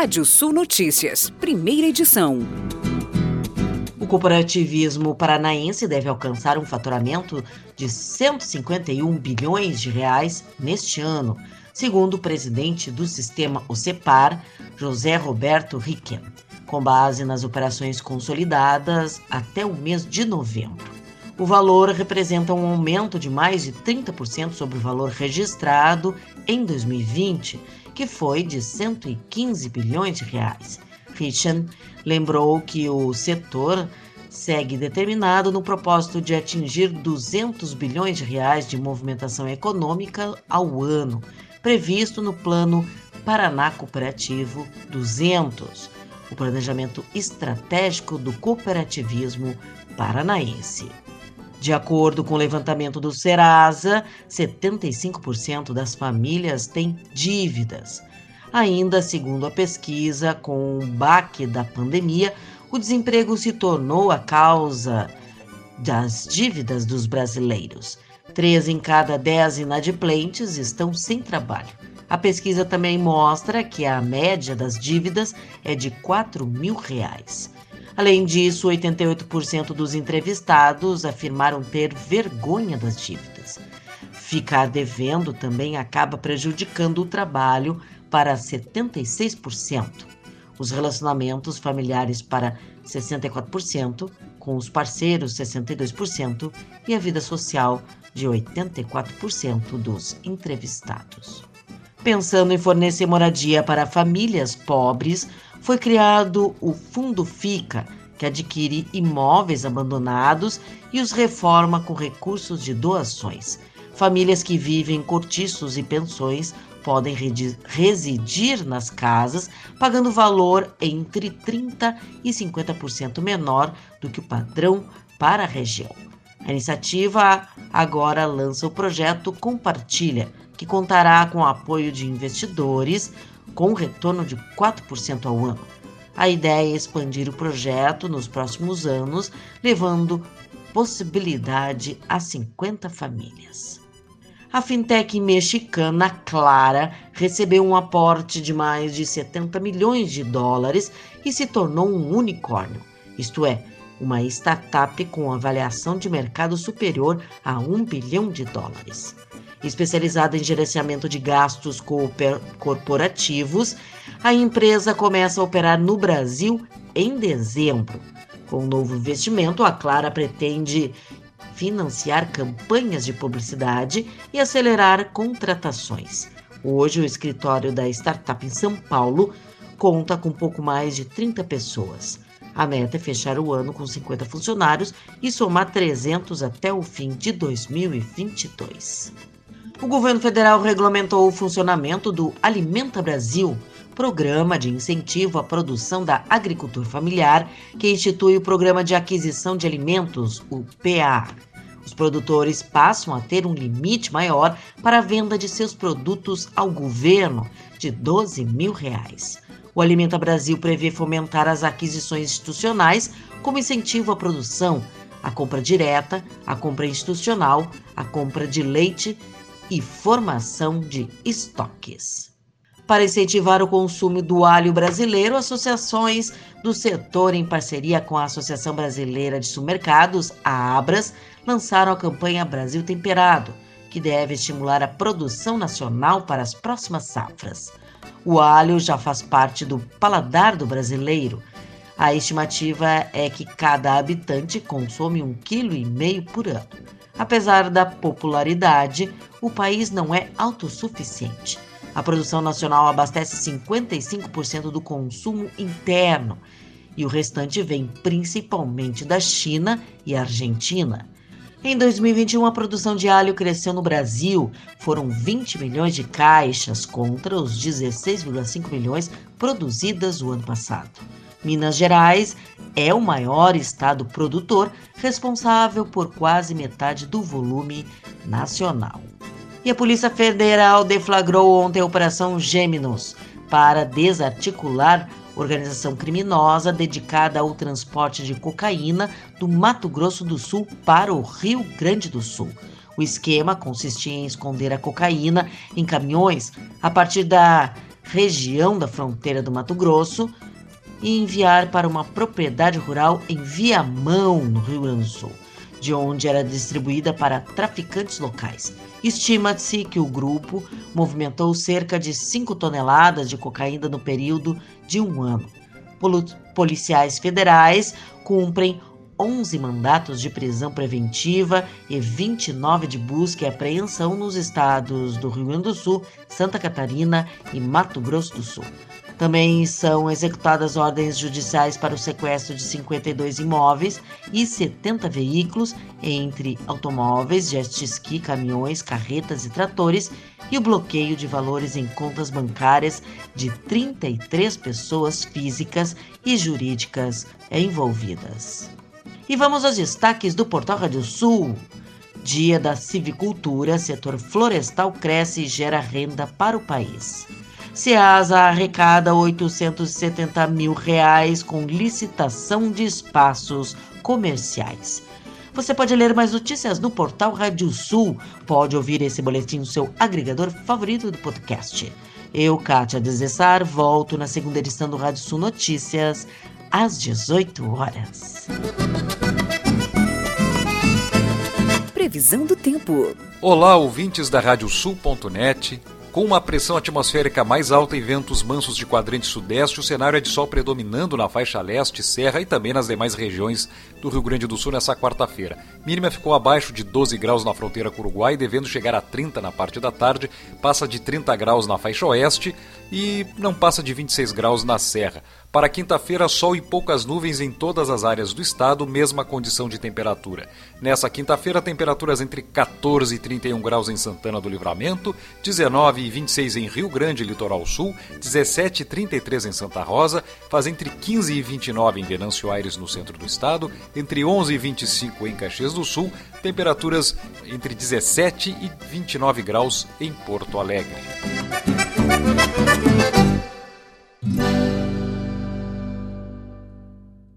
Rádio Sul Notícias, primeira edição. O cooperativismo paranaense deve alcançar um faturamento de 151 bilhões de reais neste ano, segundo o presidente do sistema OCEPAR, José Roberto Riquen, com base nas operações consolidadas até o mês de novembro. O valor representa um aumento de mais de 30% sobre o valor registrado em 2020, que foi de 115 bilhões de reais. Richard lembrou que o setor segue determinado no propósito de atingir 200 bilhões de reais de movimentação econômica ao ano, previsto no Plano Paraná Cooperativo 200, o planejamento estratégico do cooperativismo paranaense. De acordo com o levantamento do Serasa, 75% das famílias têm dívidas. Ainda segundo a pesquisa, com o baque da pandemia, o desemprego se tornou a causa das dívidas dos brasileiros. Três em cada dez inadimplentes estão sem trabalho. A pesquisa também mostra que a média das dívidas é de 4 mil reais. Além disso, 88% dos entrevistados afirmaram ter vergonha das dívidas. Ficar devendo também acaba prejudicando o trabalho para 76%, os relacionamentos familiares para 64%, com os parceiros 62% e a vida social de 84% dos entrevistados. Pensando em fornecer moradia para famílias pobres, foi criado o Fundo Fica, que adquire imóveis abandonados e os reforma com recursos de doações. Famílias que vivem em cortiços e pensões podem residir nas casas, pagando valor entre 30% e 50% menor do que o padrão para a região. A iniciativa agora lança o projeto Compartilha, que contará com o apoio de investidores, com retorno de 4% ao ano. A ideia é expandir o projeto nos próximos anos, levando possibilidade a 50 famílias. A fintech mexicana Clara recebeu um aporte de mais de 70 milhões de dólares e se tornou um unicórnio, isto é, uma startup com avaliação de mercado superior a 1 bilhão de dólares especializada em gerenciamento de gastos corporativos, a empresa começa a operar no Brasil em dezembro. Com o novo investimento, a Clara pretende financiar campanhas de publicidade e acelerar contratações. Hoje, o escritório da startup em São Paulo conta com pouco mais de 30 pessoas. A meta é fechar o ano com 50 funcionários e somar 300 até o fim de 2022 o governo federal regulamentou o funcionamento do Alimenta Brasil, programa de incentivo à produção da agricultura familiar, que institui o Programa de Aquisição de Alimentos, o PA. Os produtores passam a ter um limite maior para a venda de seus produtos ao governo, de 12 mil reais. O Alimenta Brasil prevê fomentar as aquisições institucionais como incentivo à produção, a compra direta, a compra institucional, a compra de leite e formação de estoques. Para incentivar o consumo do alho brasileiro, associações do setor, em parceria com a Associação Brasileira de Supermercados, a Abras, lançaram a campanha Brasil Temperado, que deve estimular a produção nacional para as próximas safras. O alho já faz parte do paladar do brasileiro. A estimativa é que cada habitante consome um quilo e meio por ano. Apesar da popularidade, o país não é autossuficiente. A produção nacional abastece 55% do consumo interno e o restante vem principalmente da China e Argentina. Em 2021, a produção de alho cresceu no Brasil. Foram 20 milhões de caixas contra os 16,5 milhões produzidas o ano passado. Minas Gerais é o maior estado produtor, responsável por quase metade do volume nacional. E a Polícia Federal deflagrou ontem a Operação Gêmeos para desarticular organização criminosa dedicada ao transporte de cocaína do Mato Grosso do Sul para o Rio Grande do Sul. O esquema consistia em esconder a cocaína em caminhões a partir da região da fronteira do Mato Grosso, e enviar para uma propriedade rural em Viamão, no Rio Grande do Sul, de onde era distribuída para traficantes locais. Estima-se que o grupo movimentou cerca de 5 toneladas de cocaína no período de um ano. Policiais federais cumprem 11 mandatos de prisão preventiva e 29 de busca e apreensão nos estados do Rio Grande do Sul, Santa Catarina e Mato Grosso do Sul. Também são executadas ordens judiciais para o sequestro de 52 imóveis e 70 veículos, entre automóveis, jet ski, caminhões, carretas e tratores, e o bloqueio de valores em contas bancárias de 33 pessoas físicas e jurídicas envolvidas. E vamos aos destaques do Portal Rádio Sul. Dia da Civicultura, setor florestal cresce e gera renda para o país. Ceasa arrecada 870 mil reais com licitação de espaços comerciais. Você pode ler mais notícias no portal Rádio Sul. Pode ouvir esse boletim no seu agregador favorito do podcast. Eu, Kátia Desessar, volto na segunda edição do Rádio Sul Notícias, às 18 horas. Previsão do tempo. Olá, ouvintes da Radiosul.net. Com uma pressão atmosférica mais alta e ventos mansos de quadrante sudeste, o cenário é de sol predominando na faixa leste, serra e também nas demais regiões do Rio Grande do Sul nessa quarta-feira. Mínima ficou abaixo de 12 graus na fronteira com o Uruguai, devendo chegar a 30 na parte da tarde, passa de 30 graus na faixa oeste e não passa de 26 graus na serra. Para quinta-feira, sol e poucas nuvens em todas as áreas do estado, mesma condição de temperatura. Nessa quinta-feira, temperaturas entre 14 e 31 graus em Santana do Livramento, 19 e 26 em Rio Grande, Litoral Sul, 17 e 33 em Santa Rosa, faz entre 15 e 29 em Venâncio Aires, no centro do estado, entre 11 e 25 em Caxias do Sul, temperaturas entre 17 e 29 graus em Porto Alegre.